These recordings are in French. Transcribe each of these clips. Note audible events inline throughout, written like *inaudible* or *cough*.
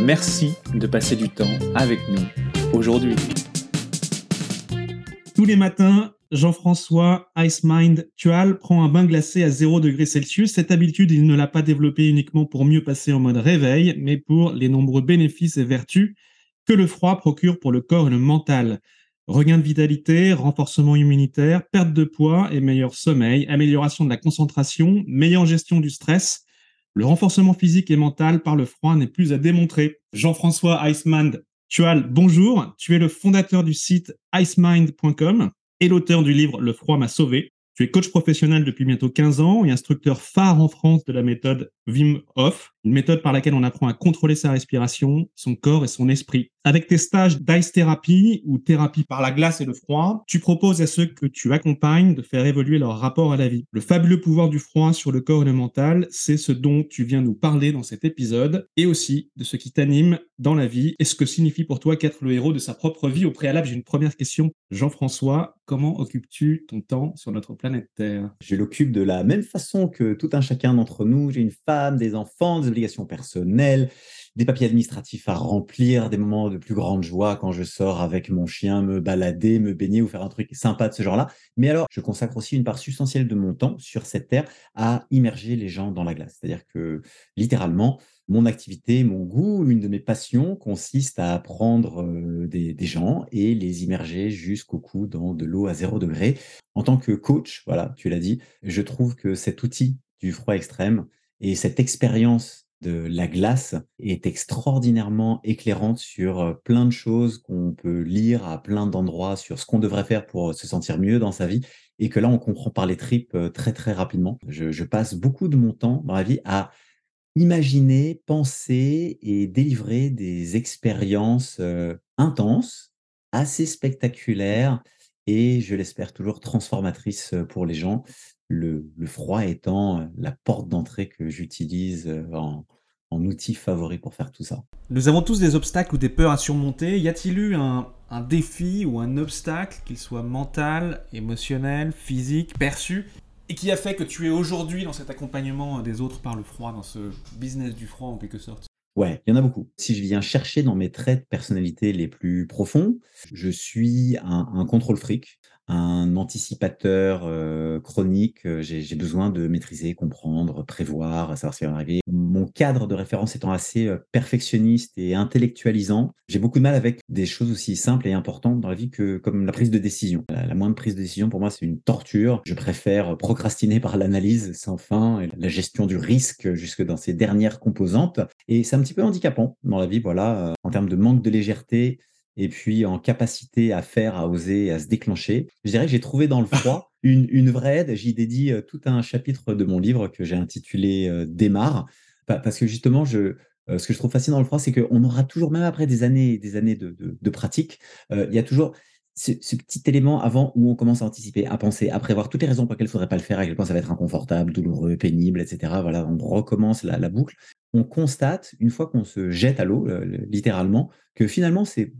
Merci de passer du temps avec nous aujourd'hui. Tous les matins, Jean-François Ice Mind Tual prend un bain glacé à 0 degré Celsius. Cette habitude, il ne l'a pas développée uniquement pour mieux passer en mode réveil, mais pour les nombreux bénéfices et vertus que le froid procure pour le corps et le mental. Regain de vitalité, renforcement immunitaire, perte de poids et meilleur sommeil, amélioration de la concentration, meilleure gestion du stress. Le renforcement physique et mental par le froid n'est plus à démontrer. Jean-François Iceman Tual, bonjour. Tu es le fondateur du site icemind.com et l'auteur du livre Le froid m'a sauvé. Tu es coach professionnel depuis bientôt 15 ans et instructeur phare en France de la méthode Wim Hof, une méthode par laquelle on apprend à contrôler sa respiration, son corps et son esprit. Avec tes stages d'ice thérapie ou thérapie par la glace et le froid, tu proposes à ceux que tu accompagnes de faire évoluer leur rapport à la vie. Le fabuleux pouvoir du froid sur le corps et le mental, c'est ce dont tu viens nous parler dans cet épisode et aussi de ce qui t'anime dans la vie et ce que signifie pour toi qu'être le héros de sa propre vie. Au préalable, j'ai une première question. Jean-François, comment occupes-tu ton temps sur notre planète Terre? Je l'occupe de la même façon que tout un chacun d'entre nous. J'ai une des enfants, des obligations personnelles, des papiers administratifs à remplir, des moments de plus grande joie quand je sors avec mon chien me balader, me baigner ou faire un truc sympa de ce genre-là. Mais alors, je consacre aussi une part substantielle de mon temps sur cette terre à immerger les gens dans la glace. C'est-à-dire que littéralement, mon activité, mon goût, une de mes passions consiste à prendre euh, des, des, gens et les immerger jusqu'au cou dans de l'eau à zéro degré. En tant que coach, voilà, tu l'as dit, je trouve que cet outil du froid extrême et cette expérience de la glace est extraordinairement éclairante sur euh, plein de choses qu'on peut lire à plein d'endroits sur ce qu'on devrait faire pour se sentir mieux dans sa vie et que là on comprend par les tripes euh, très très rapidement. Je, passe beaucoup de mon temps dans la vie à imaginer, penser et délivrer des expériences euh, intenses, assez spectaculaires et je l'espère toujours transformatrices pour les gens le, froid étant la porte d'entrée que j'utilise en, outil favori pour faire tout ça. Nous avons tous des obstacles ou des peurs à surmonter. Y a-t-il eu un, défi ou un obstacle, qu'il soit mental, émotionnel, physique, perçu, et qui a fait que tu es aujourd'hui dans cet accompagnement des autres par le froid, dans ce business du froid en quelque sorte? Ouais, il y en a beaucoup. Si je viens chercher dans mes traits de personnalité les plus profonds, je suis un, contrôle fric, un anticipateur euh, chronique. Euh, j'ai besoin de maîtriser, comprendre, prévoir, savoir ce qui va arriver. Mon cadre de référence étant assez euh, perfectionniste et intellectualisant, j'ai beaucoup de mal avec des choses aussi simples et importantes dans la vie que comme la prise de décision. La, moindre prise de décision, pour moi, c'est une torture. Je préfère procrastiner par l'analyse sans fin et la gestion du risque jusque dans ses dernières composantes. Et c'est un petit peu handicapant dans la vie, voilà, en termes de manque de légèreté et puis en capacité à faire, à oser, à se déclencher. Je dirais que j'ai trouvé dans le froid *laughs* une, une vraie aide. J'y dédie euh, tout un chapitre de mon livre que j'ai intitulé euh, Démarre, parce que justement, je, euh, ce que je trouve fascinant dans le froid, c'est qu'on aura toujours, même après des années et des années de, de, pratique, il y a toujours ce, petit élément avant où on commence à anticiper, à penser, à prévoir toutes les raisons pour lesquelles il ne faudrait pas le faire, à quel point ça va être inconfortable, douloureux, pénible, etc. Voilà, on recommence la, la boucle. On constate, une fois qu'on se jette à l'eau, littéralement, que finalement, c'est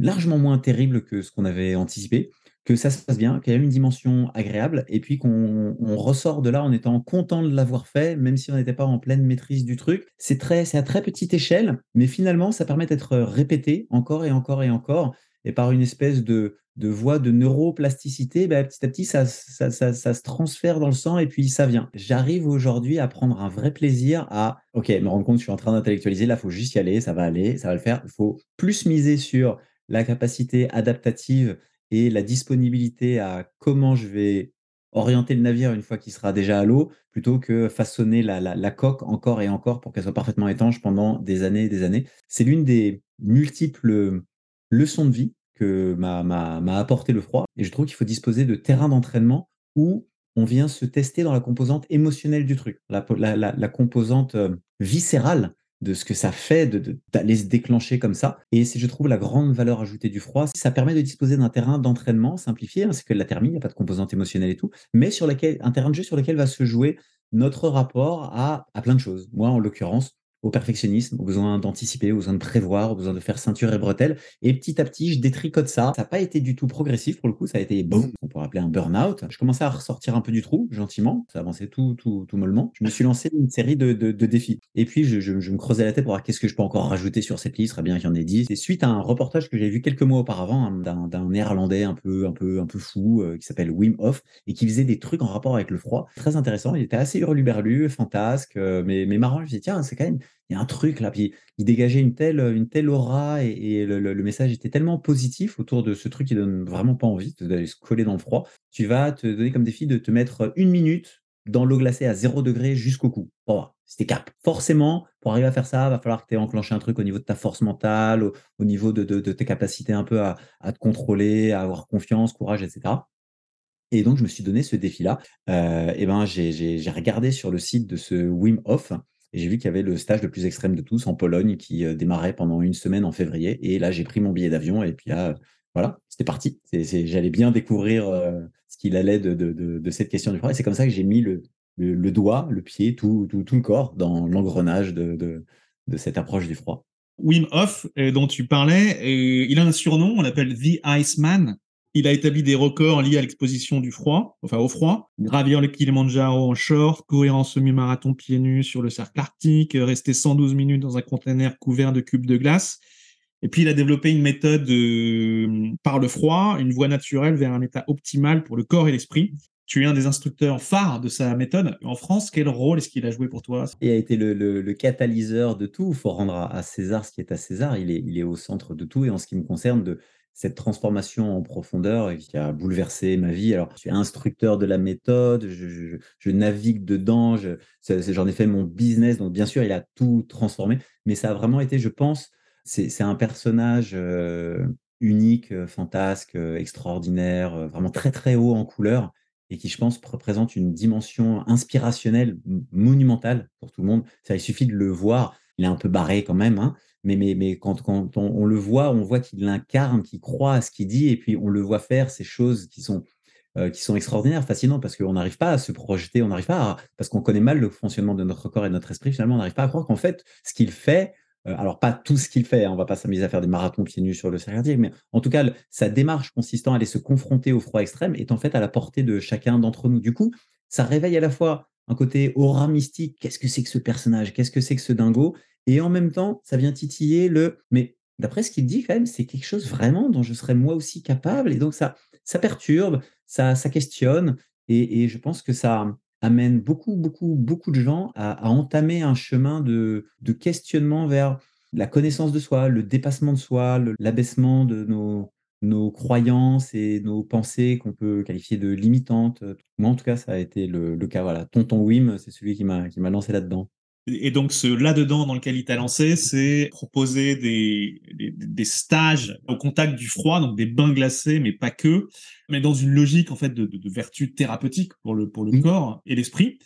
largement moins terrible que ce qu'on avait anticipé, que ça se passe bien, qu'il y a une dimension agréable, et puis qu'on ressort de là en étant content de l'avoir fait, même si on n'était pas en pleine maîtrise du truc. C'est très, c'est à très petite échelle, mais finalement, ça permet d'être répété encore et encore et encore, et par une espèce de, voie de neuroplasticité, bah, petit à petit, ça, se transfère dans le sang et puis ça vient. J'arrive aujourd'hui à prendre un vrai plaisir à, OK, me rendre compte je suis en train d'intellectualiser, là, il faut juste y aller, ça va aller, ça va le faire. Il faut plus miser sur la capacité adaptative et la disponibilité à comment je vais orienter le navire une fois qu'il sera déjà à l'eau, plutôt que façonner la coque encore et encore pour qu'elle soit parfaitement étanche pendant des années et des années. C'est l'une des multiples leçons de vie que m'a apporté le froid. Et je trouve qu'il faut disposer de terrains d'entraînement où on vient se tester dans la composante émotionnelle du truc, la, la, la composante euh, viscérale de ce que ça fait d'aller se déclencher comme ça. Et c'est, je trouve, la grande valeur ajoutée du froid. Ça permet de disposer d'un terrain d'entraînement simplifié, hein, c'est que la thermie, il n'y a pas de composante émotionnelle et tout, mais sur lequel, un terrain de jeu sur lequel va se jouer notre rapport à, à plein de choses. Moi, en l'occurrence, au perfectionnisme, au besoin d'anticiper, au besoin de prévoir, au besoin de faire ceinture et bretelles. Et petit à petit, je détricote ça. Ça n'a pas été du tout progressif pour le coup, ça a été boum, on pourrait appeler un burn-out. Je commençais à ressortir un peu du trou, gentiment. Ça avançait tout, tout, tout mollement. Je me suis lancé une série de, de, défis. Et puis, je, me creusais la tête pour voir qu'est-ce que je peux encore rajouter sur cette liste. Serait bien qu'il y en ait 10. C'est suite à un reportage que j'ai vu quelques mois auparavant hein, d'un néerlandais un peu, un peu, un peu fou euh, qui s'appelle Wim Hof et qui faisait des trucs en rapport avec le froid. Très intéressant. Il était assez hurluberlu, fantasque, euh, mais, mais marrant. Je me disais, tiens, c'est quand même il y a un truc là, puis il dégageait une telle, une telle aura et, le, message était tellement positif autour de ce truc qui donne vraiment pas envie d'aller se coller dans le froid. Tu vas te donner comme défi de te mettre une minute dans l'eau glacée à 0 degré jusqu'au cou. Bon, c'était cap. Forcément, pour arriver à faire ça, va falloir que tu aies enclenché un truc au niveau de ta force mentale, au, niveau de, tes capacités un peu à, te contrôler, à avoir confiance, courage, etc. Et donc, je me suis donné ce défi-là. Euh, et ben, j'ai regardé sur le site de ce Wim Hof j'ai vu qu'il y avait le stage le plus extrême de tous en Pologne qui euh, démarrait pendant une semaine en février. Et là, j'ai pris mon billet d'avion et puis là, voilà, c'était parti. J'allais bien découvrir euh, ce qu'il allait de, cette question du froid. Et c'est comme ça que j'ai mis le, doigt, le pied, tout, tout, tout le corps dans l'engrenage de, cette approche du froid. Wim Hof, euh, dont tu parlais, il a un surnom, on l'appelle The Iceman. Il a établi des records liés à l'exposition du froid, enfin au froid, gravir le Kilimanjaro en short, courir en semi-marathon pieds nus sur le cercle arctique, rester 112 minutes dans un conteneur couvert de cubes de glace. Et puis il a développé une méthode euh, par le froid, une voie naturelle vers un état optimal pour le corps et l'esprit. Tu es un des instructeurs phares de sa méthode. En France, quel rôle est-ce qu'il a joué pour toi? Il a été le, catalyseur de tout. Il faut rendre à, César ce qui est à César. Il est, il est au centre de tout. Et en ce qui me concerne, de, cette transformation en profondeur qui a bouleversé ma vie. Alors, je suis instructeur de la méthode, je, navigue dedans, j'en ai fait mon business, donc bien sûr, il a tout transformé, mais ça a vraiment été, je pense, c'est un personnage euh, unique, euh, fantasque, euh, extraordinaire, vraiment très très haut en couleur et qui, je pense, représente une dimension inspirationnelle monumentale pour tout le monde. Ça, il suffit de le voir. Il est un peu barré quand même, hein, mais, mais, mais quand, quand on, le voit, on voit qu'il l'incarne, qu'il croit à ce qu'il dit, et puis on le voit faire ces choses qui sont, euh, qui sont extraordinaires, fascinantes, parce qu'on n'arrive pas à se projeter, on n'arrive pas parce qu'on connaît mal le fonctionnement de notre corps et de notre esprit, finalement, on n'arrive pas à croire qu'en fait, ce qu'il fait, euh, alors pas tout ce qu'il fait, hein, on va pas s'amuser à faire des marathons pieds nus sur le cercle mais en tout cas, sa démarche consistant à aller se confronter au froid extrême est en fait à la portée de chacun d'entre nous. Du coup, ça réveille à la fois un côté aura mystique, qu'est-ce que c'est que ce personnage, qu'est-ce que c'est que ce dingo, et en même temps, ça vient titiller le mais d'après ce qu'il dit, quand même, c'est quelque chose vraiment dont je serais moi aussi capable. Et donc, ça, ça perturbe, ça, ça questionne. Et, je pense que ça amène beaucoup, beaucoup, beaucoup de gens à, entamer un chemin de, de, questionnement vers la connaissance de soi, le dépassement de soi, l'abaissement de nos, nos croyances et nos pensées qu'on peut qualifier de limitantes. Moi, en tout cas, ça a été le, le cas. Voilà. Tonton Wim, c'est celui qui m'a lancé là-dedans. Et donc, ce là-dedans dans lequel il t'a lancé, c'est proposer des, des, stages au contact du froid, donc des bains glacés, mais pas que, mais dans une logique en fait de, de, vertu thérapeutique pour le, pour le corps et l'esprit.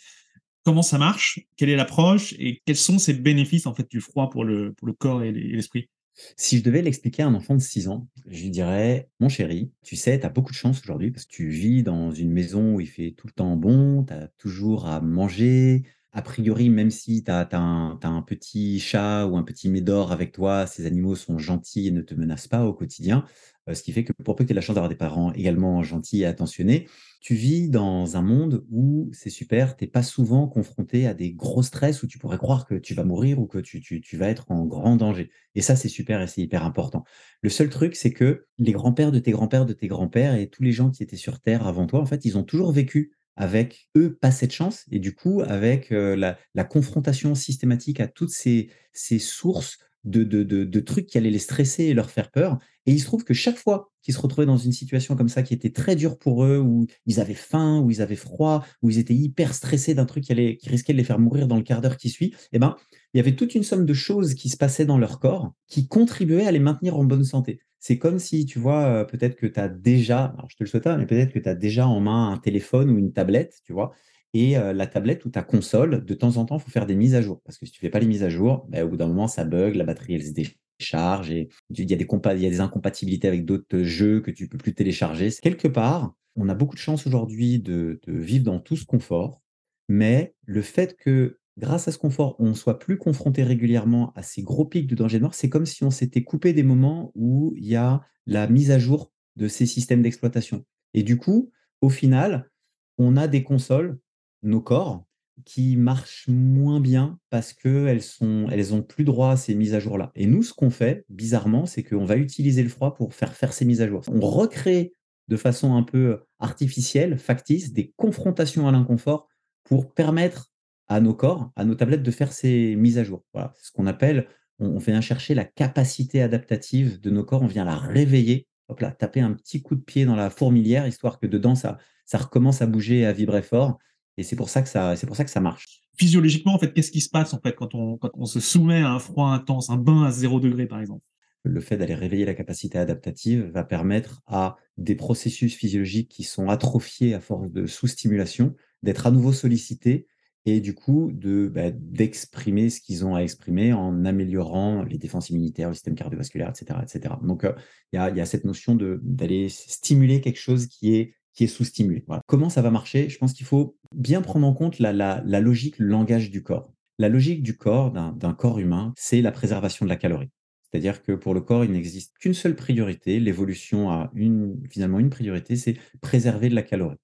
Comment ça marche? Quelle est l'approche? Et quels sont ces bénéfices en fait du froid pour le, pour le corps et l'esprit? Si je devais l'expliquer à un enfant de 6 ans, je lui dirais Mon chéri, tu sais, tu as beaucoup de chance aujourd'hui parce que tu vis dans une maison où il fait tout le temps bon, tu as toujours à manger, a priori, même si tu as, un petit chat ou un petit médor avec toi, ces animaux sont gentils et ne te menacent pas au quotidien. Euh, ce qui fait que pour peu que tu aies la chance d'avoir des parents également gentils et attentionnés, tu vis dans un monde où c'est super, tu n'es pas souvent confronté à des gros stress où tu pourrais croire que tu vas mourir ou que tu, tu vas être en grand danger. Et ça, c'est super et c'est hyper important. Le seul truc, c'est que les grands-pères de tes grands-pères de tes grands-pères et tous les gens qui étaient sur Terre avant toi, en fait, ils ont toujours vécu avec eux pas cette chance et du coup avec la, confrontation systématique à toutes ces, ces sources de, trucs qui allaient les stresser et leur faire peur. Et il se trouve que chaque fois qu'ils se retrouvaient dans une situation comme ça qui était très dure pour eux, où ils avaient faim, où ils avaient froid, où ils étaient hyper stressés d'un truc qui, qui risquait de les faire mourir dans le quart d'heure qui suit, eh ben, il y avait toute une somme de choses qui se passaient dans leur corps qui contribuaient à les maintenir en bonne santé. C'est comme si, tu vois, peut-être que tu as déjà, alors je te le souhaite pas, mais peut-être que tu as déjà en main un téléphone ou une tablette, tu vois, et la tablette ou ta console, de temps en temps, il faut faire des mises à jour. Parce que si tu ne fais pas les mises à jour, bah, au bout d'un moment, ça bug, la batterie, elle se décharge et il y a des, incompatibilités avec d'autres jeux que tu ne peux plus télécharger. Quelque part, on a beaucoup de chance aujourd'hui de, vivre dans tout ce confort, mais le fait que grâce à ce confort, on ne soit plus confronté régulièrement à ces gros pics de danger de mort, c'est comme si on s'était coupé des moments où il y a la mise à jour de ces systèmes d'exploitation. Et du coup, au final, on a des consoles, nos corps, qui marchent moins bien parce qu'elles sont, elles ont plus droit à ces mises à jour-là. Et nous, ce qu'on fait, bizarrement, c'est qu'on va utiliser le froid pour faire faire ces mises à jour. On recrée de façon un peu artificielle, factice, des confrontations à l'inconfort pour permettre à nos corps, à nos tablettes de faire ces mises à jour. Voilà, c'est ce qu'on appelle, on, vient chercher la capacité adaptative de nos corps, on vient la réveiller, hop là, taper un petit coup de pied dans la fourmilière, histoire que dedans, ça, ça recommence à bouger et à vibrer fort. Et c'est pour ça que ça, c'est pour ça que ça marche. Physiologiquement, en fait, qu'est-ce qui se passe en fait quand on, quand on se soumet à un froid intense, un bain à zéro degré, par exemple? Le fait d'aller réveiller la capacité adaptative va permettre à des processus physiologiques qui sont atrophiés à force de sous-stimulation d'être à nouveau sollicités et du coup de bah, d'exprimer ce qu'ils ont à exprimer en améliorant les défenses immunitaires, le système cardiovasculaire, etc., etc. Donc euh, il y, a, y, a, cette notion d'aller stimuler quelque chose qui est qui est sous-stimulé. Comment ça va marcher? Je pense qu'il faut bien prendre en compte la, la, la logique, le langage du corps. La logique du corps, d'un corps humain, c'est la préservation de la calorie. C'est-à-dire que pour le corps, il n'existe qu'une seule priorité. L'évolution a une, finalement une priorité, c'est préserver de la calorie.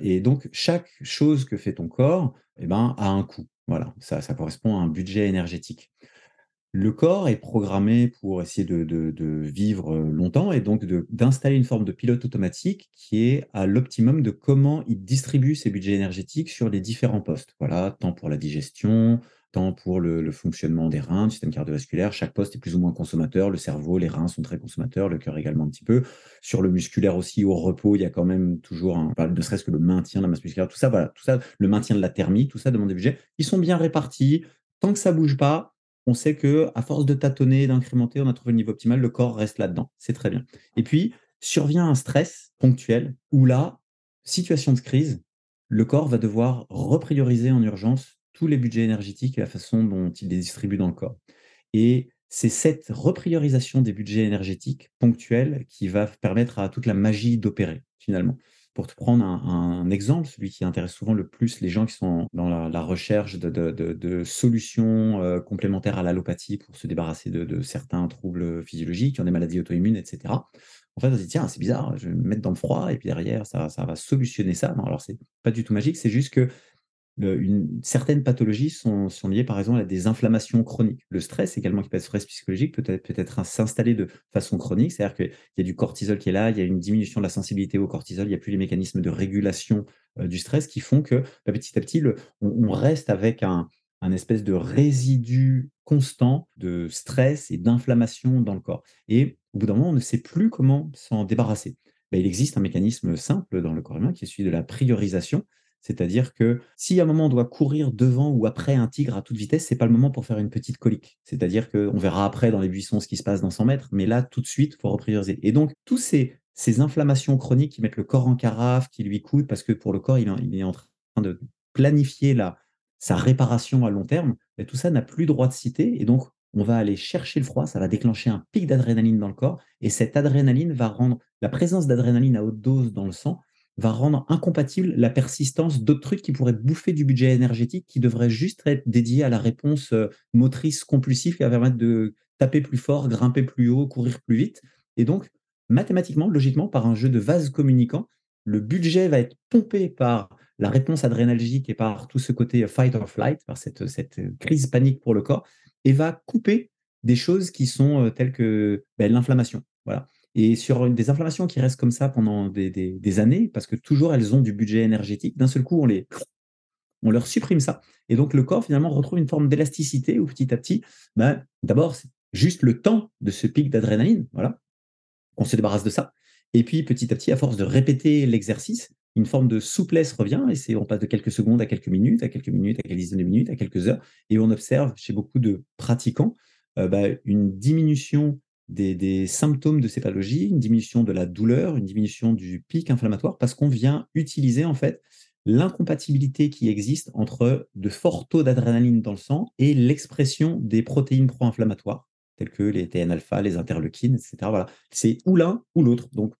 Et donc, chaque chose que fait ton corps eh ben, a un coût. Voilà, ça, ça correspond à un budget énergétique. Le corps est programmé pour essayer de, vivre longtemps et donc d'installer une forme de pilote automatique qui est à l'optimum de comment il distribue ses budgets énergétiques sur les différents postes. Voilà, tant pour la digestion, tant pour le, fonctionnement des reins, du système cardiovasculaire. Chaque poste est plus ou moins consommateur. Le cerveau, les reins sont très consommateurs, le cœur également un petit peu. Sur le musculaire aussi, au repos, il y a quand même toujours, un, ne serait-ce que le maintien de la masse musculaire. Tout ça, voilà, tout ça, le maintien de la thermie, tout ça demande des budgets. Ils sont bien répartis. Tant que ça bouge pas, on sait que à force de tâtonner, d'incrémenter, on a trouvé le niveau optimal. Le corps reste là-dedans. C'est très bien. Et puis survient un stress ponctuel où là, situation de crise, le corps va devoir reprioriser en urgence tous les budgets énergétiques et la façon dont il les distribue dans le corps. Et c'est cette repriorisation des budgets énergétiques ponctuels qui va permettre à toute la magie d'opérer, finalement. Pour te prendre un, exemple, celui qui intéresse souvent le plus les gens qui sont dans la, recherche de, solutions euh, complémentaires à l'allopathie pour se débarrasser de, certains troubles physiologiques, qui ont des maladies auto-immunes, etc. En fait, on se dit, tiens, c'est bizarre, je vais me mettre dans le froid, et puis derrière, ça, ça va solutionner ça. Non, alors, c'est pas du tout magique, c'est juste que une, certaines pathologies sont, liées par exemple à des inflammations chroniques. Le stress également, qui peut être stress psychologique, peut être, peut être s'installer de façon chronique, c'est-à-dire qu'il y a du cortisol qui est là, il y a une diminution de la sensibilité au cortisol, il n'y a plus les mécanismes de régulation euh, du stress qui font que bah, petit à petit, on, reste avec un, un espèce de résidu constant de stress et d'inflammation dans le corps. Et au bout d'un moment, on ne sait plus comment s'en débarrasser. Bah, il existe un mécanisme simple dans le corps humain qui est celui de la priorisation. C'est-à-dire que si à un moment on doit courir devant ou après un tigre à toute vitesse, c'est pas le moment pour faire une petite colique. C'est-à-dire qu'on verra après dans les buissons ce qui se passe dans 100 mètres, mais là tout de suite, il faut reprioriser. Et donc tous ces, inflammations chroniques qui mettent le corps en carafe, qui lui coûtent, parce que pour le corps, il, est en train de planifier la, sa réparation à long terme, ben, tout ça n'a plus droit de citer. Et donc, on va aller chercher le froid, ça va déclencher un pic d'adrénaline dans le corps, et cette adrénaline va rendre la présence d'adrénaline à haute dose dans le sang va rendre incompatible la persistance d'autres trucs qui pourraient bouffer du budget énergétique qui devrait juste être dédié à la réponse euh, motrice compulsive qui va permettre de taper plus fort, grimper plus haut, courir plus vite. Et donc, mathématiquement, logiquement, par un jeu de vase communicant, le budget va être pompé par la réponse adrénalgique et par tout ce côté fight or flight, par cette, cette crise panique pour le corps, et va couper des choses qui sont euh, telles que ben, l'inflammation. Voilà. Et sur des inflammations qui restent comme ça pendant des, années, parce que toujours elles ont du budget énergétique, d'un seul coup, on, les, on leur supprime ça. Et donc le corps, finalement, retrouve une forme d'élasticité où petit à petit, ben, d'abord, c'est juste le temps de ce pic d'adrénaline, voilà, on se débarrasse de ça. Et puis petit à petit, à force de répéter l'exercice, une forme de souplesse revient, et c'est, on passe de quelques secondes à quelques minutes, à quelques minutes, à quelques dizaines de minutes, à quelques heures, et on observe chez beaucoup de pratiquants euh, ben, une diminution des, symptômes de ces pathologies, une diminution de la douleur, une diminution du pic inflammatoire, parce qu'on vient utiliser en fait l'incompatibilité qui existe entre de forts taux d'adrénaline dans le sang et l'expression des protéines pro-inflammatoires, telles que les TNA-alpha, les interleukines, etc. Voilà. C'est ou l'un ou l'autre. Donc,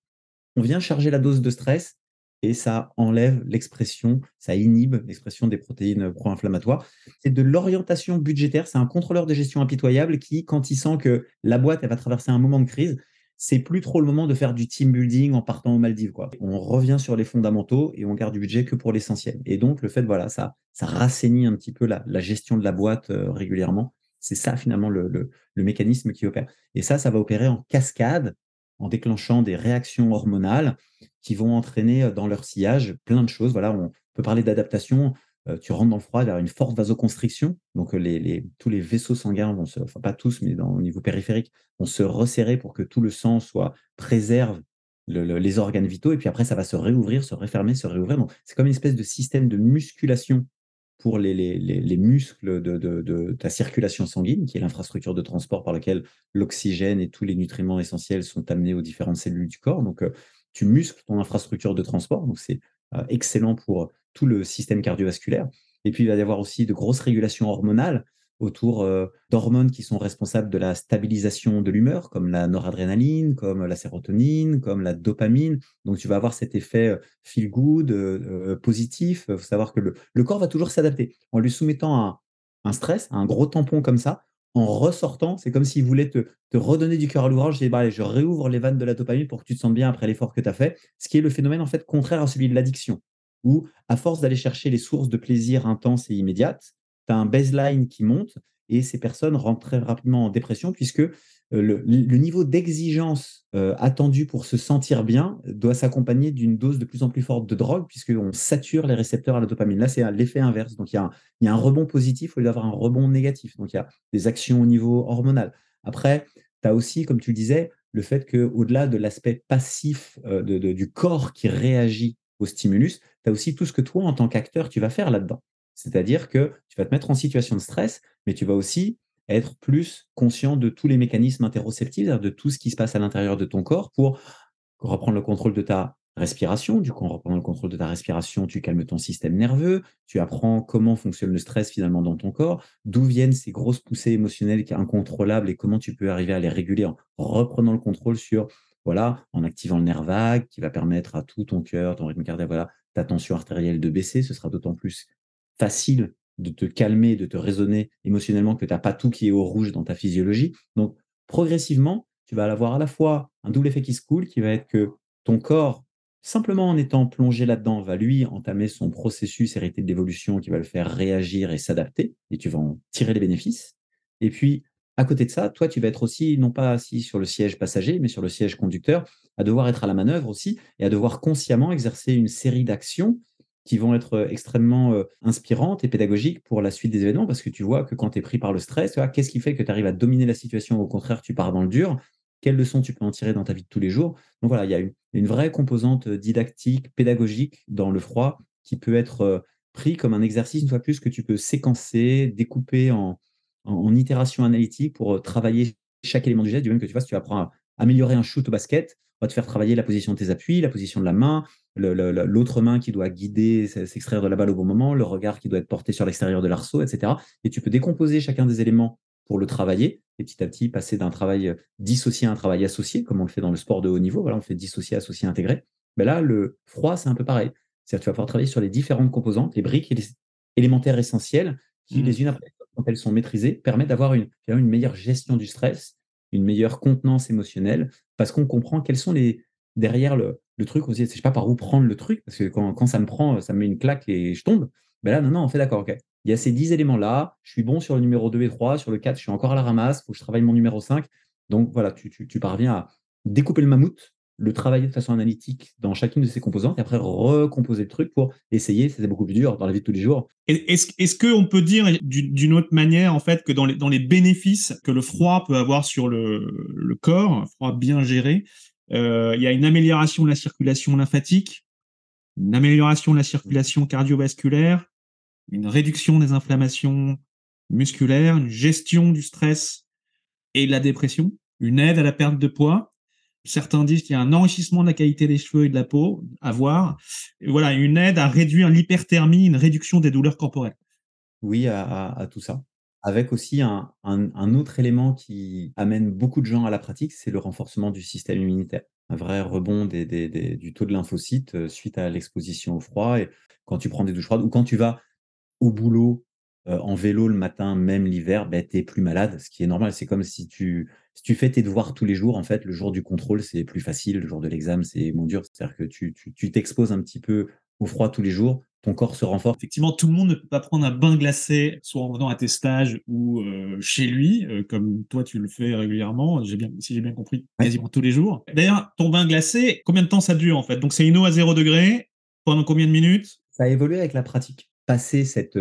on vient charger la dose de stress et ça enlève l'expression, ça inhibe l'expression des protéines pro-inflammatoires. C'est de l'orientation budgétaire, c'est un contrôleur de gestion impitoyable qui, quand il sent que la boîte elle va traverser un moment de crise, c'est plus trop le moment de faire du team building en partant aux Maldives. On revient sur les fondamentaux et on garde du budget que pour l'essentiel. Et donc, le fait, voilà, ça, ça rassainit un petit peu la, gestion de la boîte euh, régulièrement. C'est ça, finalement, le, le, mécanisme qui opère. Et ça, ça va opérer en cascade, en déclenchant des réactions hormonales qui vont entraîner euh, dans leur sillage plein de choses. Voilà, on peut parler d'adaptation. Euh, tu rentres dans le froid, a une forte vasoconstriction. Donc, euh, les, tous les vaisseaux sanguins vont se, pas tous, mais au niveau périphérique, vont se resserrer pour que tout le sang soit préserve les organes vitaux. Et puis après, ça va se réouvrir, se refermer, se réouvrir. Donc, c'est comme une espèce de système de musculation pour les, les, muscles de, de, ta circulation sanguine, qui est l'infrastructure de transport par laquelle l'oxygène et tous les nutriments essentiels sont amenés aux différentes cellules du corps. Donc, tu muscles ton infrastructure de transport. Donc, c'est excellent pour tout le système cardiovasculaire. Et puis, il va y avoir aussi de grosses régulations hormonales autour euh, d'hormones qui sont responsables de la stabilisation de l'humeur, comme la noradrénaline, comme la sérotonine, comme la dopamine. Donc, tu vas avoir cet effet euh, feel good, euh, positif. Il faut savoir que le, corps va toujours s'adapter. En lui soumettant un, stress, un gros tampon comme ça, en ressortant, c'est comme s'il voulait te, redonner du cœur à l'ouvrage. Bah, je réouvre les vannes de la dopamine pour que tu te sentes bien après l'effort que tu as fait. Ce qui est le phénomène en fait contraire à celui de l'addiction où, à force d'aller chercher les sources de plaisir intenses et immédiates, tu as un baseline qui monte et ces personnes rentrent très rapidement en dépression puisque euh, le, niveau d'exigence euh, attendu pour se sentir bien doit s'accompagner d'une dose de plus en plus forte de drogue puisqu'on sature les récepteurs à la dopamine. Là, c'est l'effet inverse. Donc, il y, a un, rebond positif au lieu d'avoir un rebond négatif. Donc, il y a des actions au niveau hormonal. Après, tu as aussi, comme tu le disais, le fait qu'au-delà de l'aspect passif euh, du corps qui réagit au stimulus, tu as aussi tout ce que toi, en tant qu'acteur, tu vas faire là-dedans. C'est-à-dire que tu vas te mettre en situation de stress, mais tu vas aussi être plus conscient de tous les mécanismes interoceptifs, de tout ce qui se passe à l'intérieur de ton corps pour reprendre le contrôle de ta respiration. Du coup, en reprenant le contrôle de ta respiration, tu calmes ton système nerveux, tu apprends comment fonctionne le stress finalement dans ton corps, d'où viennent ces grosses poussées émotionnelles qui sont incontrôlables et comment tu peux arriver à les réguler en reprenant le contrôle sur voilà, en activant le nerf vague qui va permettre à tout ton cœur, ton rythme cardiaque, voilà, ta tension artérielle de baisser. Ce sera d'autant plus facile de te calmer, de te raisonner émotionnellement que tu n'as pas tout qui est au rouge dans ta physiologie. Donc, progressivement, tu vas avoir à la fois un double effet qui se coule, qui va être que ton corps, simplement en étant plongé là-dedans, va lui entamer son processus hérité d'évolution qui va le faire réagir et s'adapter, et tu vas en tirer les bénéfices. Et puis, à côté de ça, toi, tu vas être aussi, non pas assis sur le siège passager, mais sur le siège conducteur, à devoir être à la manœuvre aussi et à devoir consciemment exercer une série d'actions qui vont être euh, extrêmement euh, inspirantes et pédagogiques pour la suite des événements, parce que tu vois que quand tu es pris par le stress, qu'est-ce qui fait que tu arrives à dominer la situation, au contraire, tu pars dans le dur, quelles leçons tu peux en tirer dans ta vie de tous les jours? Donc voilà, il y a une, vraie composante euh, didactique, pédagogique dans le froid qui peut être pris comme un exercice, une fois plus, que tu peux séquencer, découper en, en, itération analytique pour travailler chaque élément du geste, du même que tu vois, si tu apprends à améliorer un shoot au basket, on va te faire travailler la position de tes appuis, la position de la main, l'autre main qui doit guider, s'extraire de la balle au bon moment, le regard qui doit être porté sur l'extérieur de l'arceau, etc. Et tu peux décomposer chacun des éléments pour le travailler et petit à petit passer d'un travail euh, dissocié à un travail associé, comme on le fait dans le sport de haut niveau. Voilà, on fait dissocié, associé, intégré. Mais là, le froid, c'est un peu pareil. C'est-à-dire que tu vas pouvoir travailler sur les différentes composantes, les briques et les élémentaires essentiels qui, mmh. les unes après quand elles sont maîtrisées, permettent d'avoir une, une meilleure gestion du stress, une meilleure contenance émotionnelle, parce qu'on comprend quels sont les derrière le, truc. On se dit, je sais pas par où prendre le truc, parce que quand, ça me prend, ça me met une claque et je tombe. Ben là, non, non, on fait d'accord, ok. Il y a ces 10 éléments-là, je suis bon sur le numéro 2 et 3, sur le 4, je suis encore à la ramasse, faut que je travaille mon numéro 5. Donc voilà, tu parviens à découper le mammouth le travailler de façon analytique dans chacune de ses composantes et après recomposer le truc pour essayer. C'était beaucoup plus dur dans la vie de tous les jours. Est-ce est qu'on peut dire d'une autre manière, en fait, que dans les, dans les bénéfices que le froid peut avoir sur le, le corps, froid bien géré, euh, il y a une amélioration de la circulation lymphatique, une amélioration de la circulation cardiovasculaire, une réduction des inflammations musculaires, une gestion du stress et de la dépression, une aide à la perte de poids? Certains disent qu'il y a un enrichissement de la qualité des cheveux et de la peau à voir. Voilà, une aide à réduire l'hyperthermie, une réduction des douleurs corporelles. Oui, à, tout ça. Avec aussi un, autre élément qui amène beaucoup de gens à la pratique, c'est le renforcement du système immunitaire. Un vrai rebond du taux de lymphocytes euh, suite à l'exposition au froid. Et quand tu prends des douches froides ou quand tu vas au boulot euh, en vélo le matin, même l'hiver, ben, tu es plus malade, ce qui est normal. C'est comme si tu, si tu fais tes devoirs tous les jours, en fait, le jour du contrôle, c'est plus facile, le jour de l'examen, c'est moins dur. C'est-à-dire que tu t'exposes un petit peu au froid tous les jours, ton corps se renforce. Effectivement, tout le monde ne peut pas prendre un bain glacé, soit en venant à tes stages ou euh, chez lui, euh, comme toi tu le fais régulièrement, bien, si j'ai bien compris, quasiment tous les jours. D'ailleurs, ton bain glacé, combien de temps ça dure en fait? Donc c'est une eau à 0 degré, pendant combien de minutes? Ça a évolué avec la pratique. Passer cette,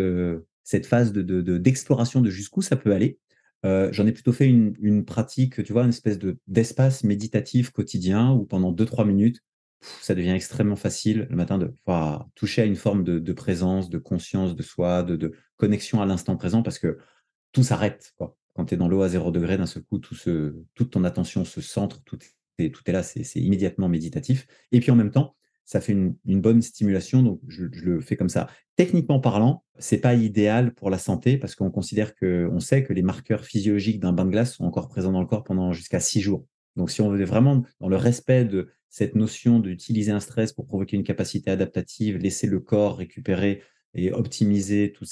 cette phase d'exploration de, jusqu'où ça peut aller. Euh, j'en ai plutôt fait une, pratique, tu vois, une espèce d'espace méditatif quotidien où pendant 2-3 minutes, ça devient extrêmement facile le matin de toucher à une forme de, présence, de conscience de soi, de, connexion à l'instant présent parce que tout s'arrête. Quand tu es dans l'eau à 0 degré, d'un seul coup, tout toute ton attention se centre, tout est, tout est là, c'est immédiatement méditatif. Et puis en même temps, ça fait une, bonne stimulation, donc je, le fais comme ça. Techniquement parlant, c'est pas idéal pour la santé parce qu'on considère que, on sait que les marqueurs physiologiques d'un bain de glace sont encore présents dans le corps pendant jusqu'à six jours. Donc, si on veut vraiment dans le respect de cette notion d'utiliser un stress pour provoquer une capacité adaptative, laisser le corps récupérer et optimiser toute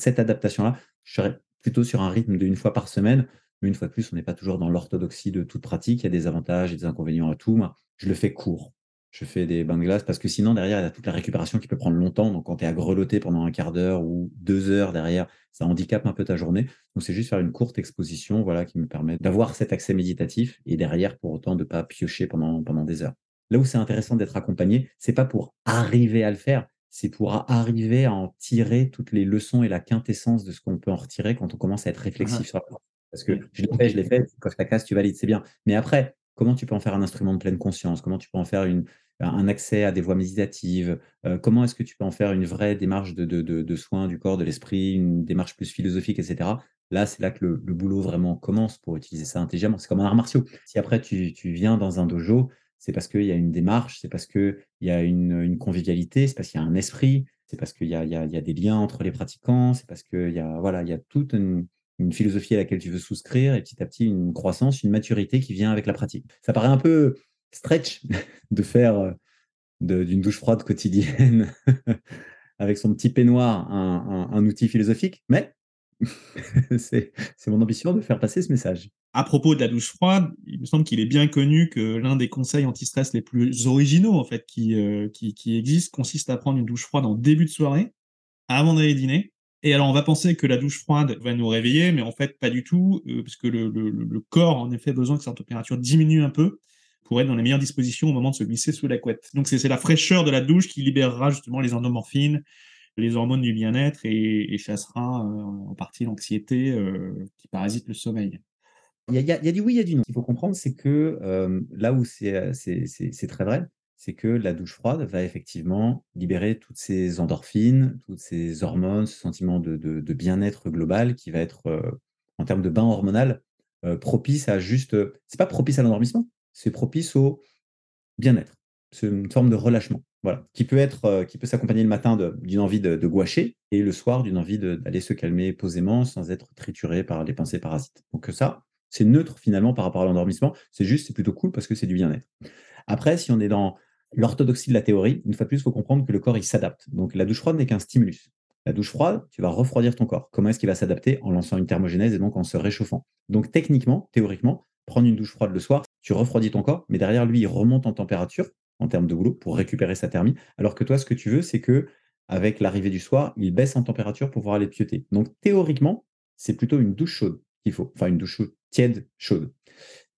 cette adaptation-là, je serais plutôt sur un rythme d'une fois par semaine. Mais une fois de plus, on n'est pas toujours dans l'orthodoxie de toute pratique. Il y a des avantages et des inconvénients à tout. Moi, je le fais court je fais des bains de glace parce que sinon, derrière, il y a toute la récupération qui peut prendre longtemps. Donc, quand tu es à grelotter pendant un quart d'heure ou deux heures derrière, ça handicape un peu ta journée. Donc, c'est juste faire une courte exposition voilà, qui me permet d'avoir cet accès méditatif et derrière, pour autant, de ne pas piocher pendant, pendant des heures. Là où c'est intéressant d'être accompagné, c'est pas pour arriver à le faire, c'est pour arriver à en tirer toutes les leçons et la quintessence de ce qu'on peut en retirer quand on commence à être réflexif sur la Parce que je l'ai fait, je l'ai fait, quand ta casse, tu valides, c'est bien. Mais après, comment tu peux en faire un instrument de pleine conscience, comment tu peux en faire un accès à des voies méditatives, euh, comment est-ce que tu peux en faire une vraie démarche de, soins du corps, de l'esprit, une démarche plus philosophique, etc. Là, c'est là que le, boulot vraiment commence pour utiliser ça intelligemment. C'est comme un art martiaux. Si après tu, viens dans un dojo, c'est parce qu'il y a une démarche, c'est parce qu'il y a une, convivialité, c'est parce qu'il y a un esprit, c'est parce qu'il y, y, a, des liens entre les pratiquants, c'est parce qu'il voilà, il y a toute une, une philosophie à laquelle tu veux souscrire et petit à petit une croissance, une maturité qui vient avec la pratique. Ça paraît un peu stretch *laughs* de faire euh, d'une douche froide quotidienne *laughs* avec son petit peignoir un, outil philosophique, mais *laughs* c'est mon ambition de faire passer ce message. À propos de la douche froide, il me semble qu'il est bien connu que l'un des conseils anti-stress les plus originaux en fait qui, euh, qui, qui existent consiste à prendre une douche froide en début de soirée, avant d'aller dîner, et alors, on va penser que la douche froide va nous réveiller, mais en fait, pas du tout, euh, parce que le, corps en effet besoin que sa température diminue un peu pour être dans les meilleures dispositions au moment de se glisser sous la couette. Donc, c'est la fraîcheur de la douche qui libérera justement les endomorphines, les hormones du bien-être et, et, chassera euh, en partie l'anxiété euh, qui parasite le sommeil. Il y, a, il y, a, du oui, il y a du non. Ce qu'il faut comprendre, c'est que là où c'est très vrai, c'est que la douche froide va effectivement libérer toutes ces endorphines, toutes ces hormones, ce sentiment de, bien-être global qui va être, euh, en termes de bain hormonal, euh, propice à juste. c'est pas propice à l'endormissement, c'est propice au bien-être. C'est une forme de relâchement, voilà, qui peut être, euh, qui peut s'accompagner le matin d'une envie de, gouacher et le soir d'une envie d'aller se calmer posément sans être trituré par les pensées parasites. Donc ça, c'est neutre finalement par rapport à l'endormissement. C'est juste, c'est plutôt cool parce que c'est du bien-être. Après, si on est dans l'orthodoxie de la théorie, une fois de plus, il faut comprendre que le corps, s'adapte. Donc la douche froide n'est qu'un stimulus. La douche froide, tu vas refroidir ton corps. Comment est-ce qu'il va s'adapter? En lançant une thermogénèse et donc en se réchauffant. Donc techniquement, théoriquement, prendre une douche froide le soir, tu refroidis ton corps, mais derrière lui, il remonte en température en termes de boulot pour récupérer sa thermie. Alors que toi, ce que tu veux, c'est que avec l'arrivée du soir, il baisse en température pour pouvoir aller pioter. Donc théoriquement, c'est plutôt une douche chaude qu'il faut. Enfin, une douche tiède, chaude.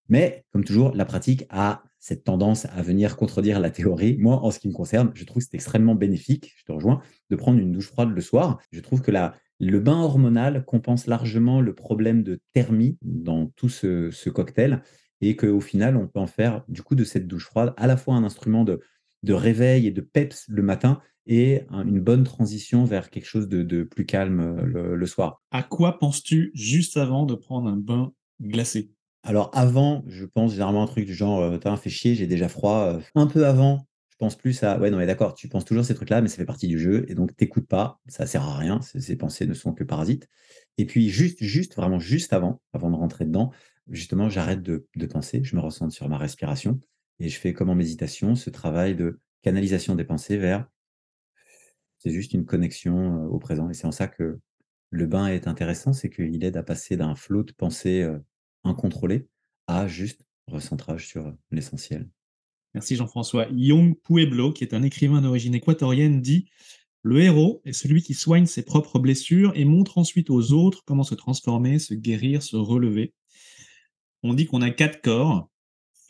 Mais comme toujours, la pratique a cette tendance à venir contredire la théorie. Moi, en ce qui me concerne, je trouve que c'est extrêmement bénéfique, je te rejoins, de prendre une douche froide le soir. Je trouve que le bain hormonal compense largement le problème de thermie dans tout ce, cocktail et qu'au final, on peut en faire du coup de cette douche froide à la fois un instrument de, réveil et de peps le matin et une bonne transition vers quelque chose de, plus calme le, le soir. À quoi penses-tu juste avant de prendre un bain glacé? Alors avant, je pense généralement un truc du genre, heu: «Tain, fais chier, j'ai déjà froid», un peu avant, je pense plus à: «Ouais, non mais d'accord, tu penses toujours ces trucs-là, mais ça fait partie du jeu et donc tu pas, ça sert à rien, ces pensées ne sont que parasites» et puis juste juste, vraiment juste avant, avant de rentrer dedans, justement, j'arrête de de penser, je me recentre sur ma respiration et je fais comme en méditation, ce travail de canalisation des pensées vers c'est juste une connexion, au présent. Et c'est en ça que le bain est intéressant, c'est qu'il aide à passer d'un flot de pensées, heu, incontrôlées à juste recentrage sur, l'essentiel. Merci Jean-François. Yung Pueblo, qui est un écrivain d'origine équatorienne, dit Le héros est celui qui soigne ses propres blessures et montre ensuite aux autres comment se transformer, se guérir, se relever. On dit qu'on a quatre corps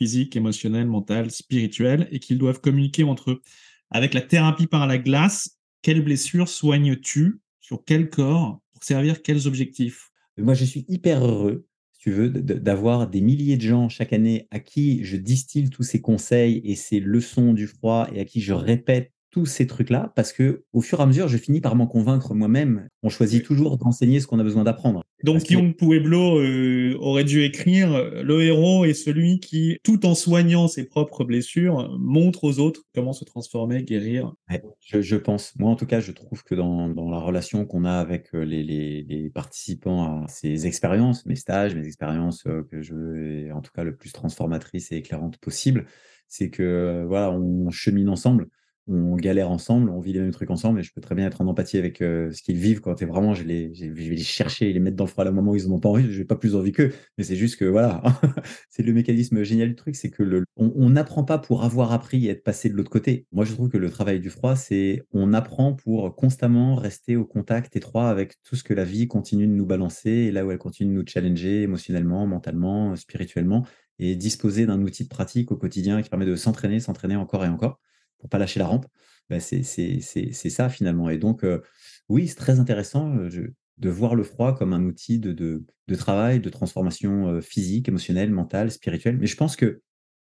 physique, émotionnel, mental, spirituel et qu'ils doivent communiquer entre eux. Avec la thérapie par la glace, quelles blessures soignes-tu? Sur quel corps? Pour servir quels objectifs? Moi, je suis hyper heureux, tu veux, d'avoir des milliers de gens chaque année à qui je distille tous ces conseils et ces leçons du froid et à qui je répète tous ces trucs-là parce que au fur et à mesure, je finis par m'en convaincre moi-même. On choisit toujours d'enseigner ce qu'on a besoin d'apprendre. Donc Yung Pueblo euh, aurait dû écrire euh, Le héros est celui qui, tout en soignant ses propres blessures, montre aux autres comment se transformer, guérir. Ouais, je je pense. Moi, en tout cas, je trouve que dans dans la relation qu'on a avec, heu, les les les participants à ces expériences, mes stages, mes expériences, que je veux en tout cas le plus transformatrices et éclairantes possible, c'est que, voilà, on chemine ensemble on galère ensemble, on vit les mêmes trucs ensemble et je peux très bien être en empathie avec, heu, ce qu'ils vivent quand vraiment je les je vais les chercher et les mettre dans le froid à un moment où ils en ont pas envie, j'ai pas plus envie qu'eux. Mais c'est juste que voilà, *laughs* c'est le mécanisme génial du truc, c'est que le on n'apprend pas pour avoir appris et être passé de l'autre côté. Moi, je trouve que le travail du froid, c'est on apprend pour constamment rester au contact étroit avec tout ce que la vie continue de nous balancer et là où elle continue de nous challenger émotionnellement, mentalement, spirituellement et disposer d'un outil de pratique au quotidien qui permet de s'entraîner, s'entraîner encore et encore pour pas lâcher la rampe, bah, c'est ça finalement et donc heu, oui, c'est très intéressant, je de voir le froid comme un outil de travail, de transformation, heu, physique, émotionnelle, mentale, spirituelle. Mais je pense que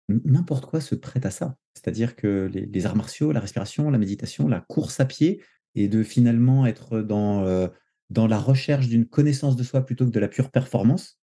n'importe quoi se prête à ça. C'est-à-dire que les arts martiaux, la respiration, la méditation, la course à pied et de finalement être dans, la recherche d'une connaissance de soi plutôt que de la pure performance,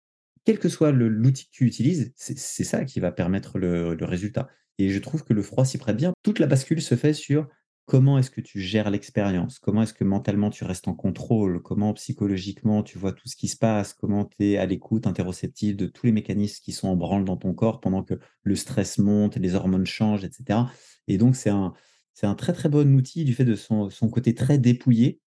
quel que soit l'outil que tu utilises, c'est ça qui va permettre le résultat et je trouve que le froid s'y prête bien. Toute la bascule se fait sur comment est-ce que tu gères l'expérience? Comment est-ce que mentalement tu restes en contrôle? Comment psychologiquement tu vois tout ce qui se passe? Comment tu es à l'écoute, interoceptive de tous les mécanismes qui sont en branle dans ton corps pendant que le stress monte, les hormones changent et cetera et donc c'est un c'est un très, très bon outil du fait de son côté très dépouillé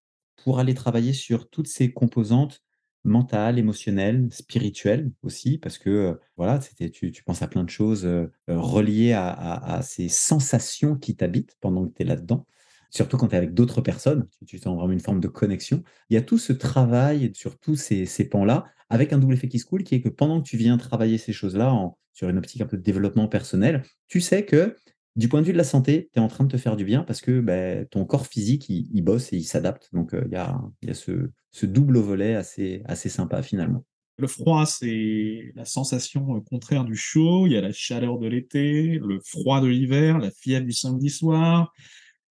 pour aller travailler sur toutes ces composantes Mentale, émotionnelle, spirituelle aussi parce que, heu, voilà, c'était tu tu penses à plein de choses, heu, reliées à à ces sensations qui t'habitent pendant que tu es là-dedans. Surtout quand tu es avec d'autres personnes, tu sens vraiment une forme de connexion. Il y a tout ce travail sur tous ces ces pans-là, avec un double effet qui se coule, qui est que pendant que tu viens travailler ces choses-là sur une optique un peu de développement personnel, tu sais que du point de vue de la santé, tu es en train de te faire du bien parce que, beh, ton corps physique, il il bosse et il s'adapte. Donc, heu, il y a il y a ce ce double volet assez assez sympa finalement. Le froid, c'est la sensation euh, contraire du chaud. Il y a la chaleur de l'été, le froid de l'hiver, la fièvre du samedi soir,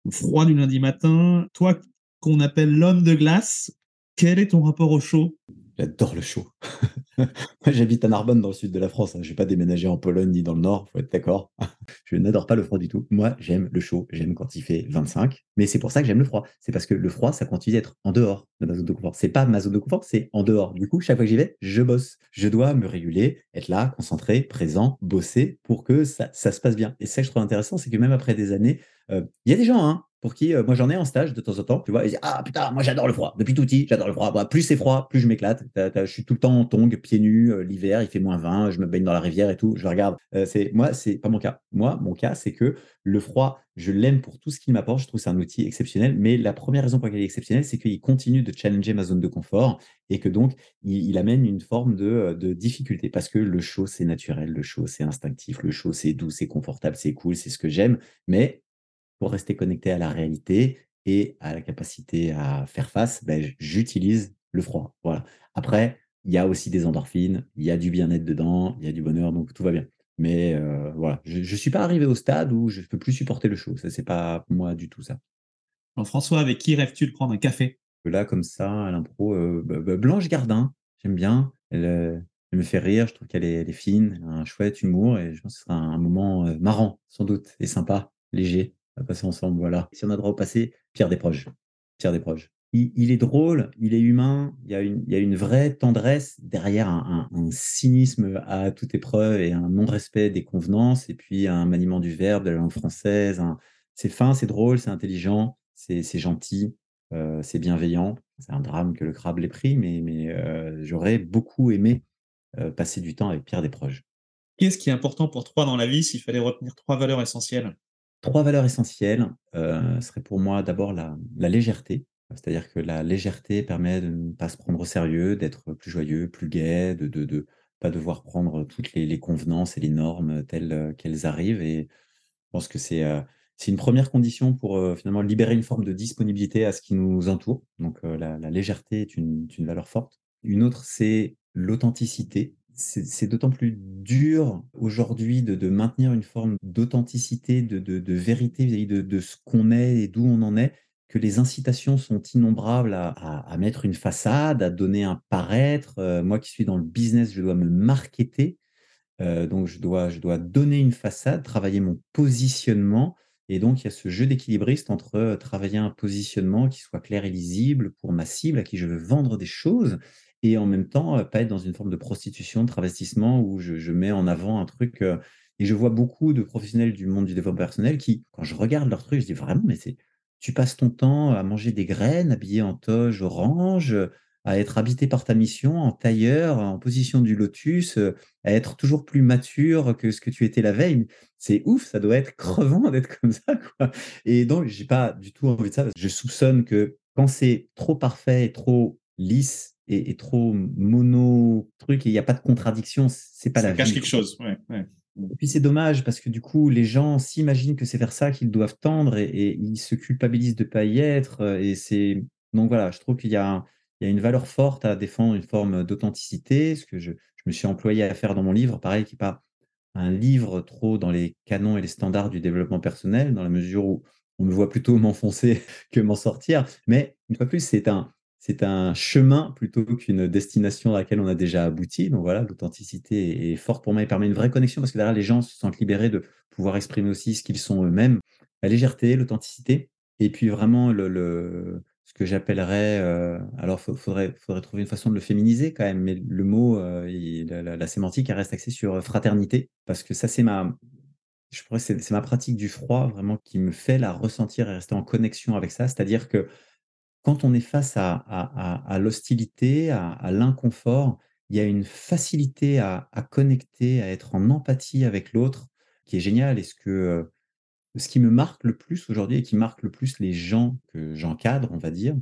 le froid du lundi matin. Toi, qu'on appelle l'homme de glace, quel est ton rapport au chaud? J'adore le chaud. *laughs* Moi, *laughs* j'habite à Narbonne, dans le sud de la France, hein. Je vais pas déménager en Pologne ni dans le nord, faut être d'accord. *laughs* Je n'adore pas le froid du tout. Moi, j'aime le chaud, j'aime quand il fait 25, mais c'est pour ça que j'aime le froid. C'est parce que le froid, ça continue d'être en dehors de ma zone de confort. C'est pas ma zone de confort, c'est en dehors. Du coup, chaque fois que j'y vais, je bosse. Je dois me réguler, être là, concentré, présent, bosser pour que ça se passe bien. Et ça je trouve intéressant, c'est que même après des années, heu, il y a des gens, hein, pour qui, heu, moi j'en ai en stage de temps en temps, tu vois? Ils disent: «Ah putain, moi j'adore le froid. Depuis tout petit, j'adore le froid. Plus c'est froid, plus je m'éclate. Je suis tout le temps en tongs, pieds nus, heu, l'hiver, il fait -20, je me baigne dans la rivière et tout, je regarde». Heu, c'est moi, c'est pas mon cas. Moi, mon cas, c'est que le froid, je l'aime pour tout ce qu'il m'apporte. Je trouve c'est un outil exceptionnel, mais la première raison pour laquelle il est exceptionnel, c'est qu'il continue de challenger ma zone de confort et que donc il amène une forme de, heu, de difficulté parce que le chaud, c'est naturel, le chaud, c'est instinctif, le chaud, c'est doux, c'est confortable, c'est cool, c'est ce que j'aime, mais pour rester connecté à la réalité et à la capacité à faire face, beh, j'utilise le froid, voilà. Après, il y a aussi des endorphines, il y a du bien-être dedans, il y a du bonheur, donc tout va bien. Mais heu, voilà, je je suis pas arrivé au stade où je peux plus supporter le chaud, ça c'est pas pour moi du tout ça. Jean-François, avec qui rêves-tu de prendre un café? Là comme ça à l'impro, heu, bah bah, Blanche Gardin, j'aime bien, elle, Elle me fait rire, je trouve qu'elle est, fine, elle a un chouette humour et je pense que ce sera un moment euh, marrant, sans doute, et sympa, léger, à passer ensemble. Voilà. Si on a droit au passé, Pierre Desproges. Pierre Desproges. Il, il est drôle, il est humain, il y a une, il y a une vraie tendresse derrière un, un- un cynisme à toute épreuve et un non-respect des convenances, et puis un maniement du verbe, de la langue française. C'est fin, c'est drôle, c'est intelligent, c'est gentil, euh, c'est bienveillant. C'est un drame que le crabe l'ait pris, mais, mais euh, j'aurais beaucoup aimé euh, passer du temps avec Pierre Desproges. Qu'est-ce qui est important pour toi dans la vie s'il fallait retenir trois valeurs essentielles? Trois valeurs essentielles seraient pour moi d'abord la, la légèreté. C'est-à-dire que la légèreté permet de ne pas se prendre au sérieux, d'être plus joyeux, plus gai, de ne de, de pas devoir prendre toutes les, convenances et les normes telles euh, qu'elles arrivent. Et je pense que c'est euh, une première condition pour euh, finalement libérer une forme de disponibilité à ce qui nous entoure. Donc euh, la, légèreté est une, une valeur forte. Une autre, c'est l'authenticité. C'est d'autant plus dur aujourd'hui de, de maintenir une forme d'authenticité, de, de, vérité vis-à-vis de, de ce qu'on est et d'où on en est, que les incitations sont innombrables à, mettre une façade, à donner un paraître. Euh, moi qui suis dans le business, je dois me marketer. Euh, donc je dois, je dois donner une façade, travailler mon positionnement. Et donc il y a ce jeu d'équilibriste entre euh, travailler un positionnement qui soit clair et lisible pour ma cible à qui je veux vendre des choses et en même temps pas être dans une forme de prostitution, de travestissement où je, mets en avant un truc. et je vois beaucoup de professionnels du monde du développement personnel qui, quand je regarde leur truc, je dis vraiment, mais c'est, tu passes ton temps à manger des graines, habillé en toge orange, à être habité par ta mission, en tailleur, en position du lotus, à être toujours plus mature que ce que tu étais la veille. C'est ouf, ça doit être crevant *laughs* d'être comme ça, quoi. Et donc, j'ai pas du tout envie de ça. parce que Je soupçonne que quand c'est trop parfait, et trop lisse et, et trop mono truc, et il n'y a pas de contradiction, c'est pas Ça la cache vie. quelque chose. Ouais, ouais. Puis c'est dommage parce que du coup, les gens s'imaginent que c'est vers ça qu'ils doivent tendre et, ils se culpabilisent de pas y être. euh, Et c'est donc voilà, je trouve qu'il y y a une valeur forte à défendre une forme d'authenticité, ce que je, je me suis employé à faire dans mon livre, pareil, qui n'est pas un livre trop dans les canons et les standards du développement personnel, dans la mesure où on me voit plutôt *laughs* m'enfoncer que m'en sortir. Mais une fois plus, c'est un, c'est un chemin plutôt qu'une destination à laquelle on a déjà abouti. Donc voilà, l'authenticité est forte pour moi et permet une vraie connexion parce que derrière, les gens se sentent libérés de pouvoir exprimer aussi ce qu'ils sont eux-mêmes. La légèreté, l'authenticité, et puis vraiment le, ce que j'appellerais, euh, alors faudrait, faudrait trouver une façon de le féminiser quand même, mais le mot, euh, la, sémantique, elle reste axée sur fraternité, parce que ça, c'est ma, je pourrais, c'est ma pratique du froid vraiment qui me fait la ressentir et rester en connexion avec ça. C'est-à-dire que quand on est face à, l'hostilité, à, l'inconfort, il y a une facilité à, connecter, à être en empathie avec l'autre qui est géniale. Et ce, que, euh, ce qui me marque le plus aujourd'hui et qui marque le plus les gens que j'encadre, on va dire,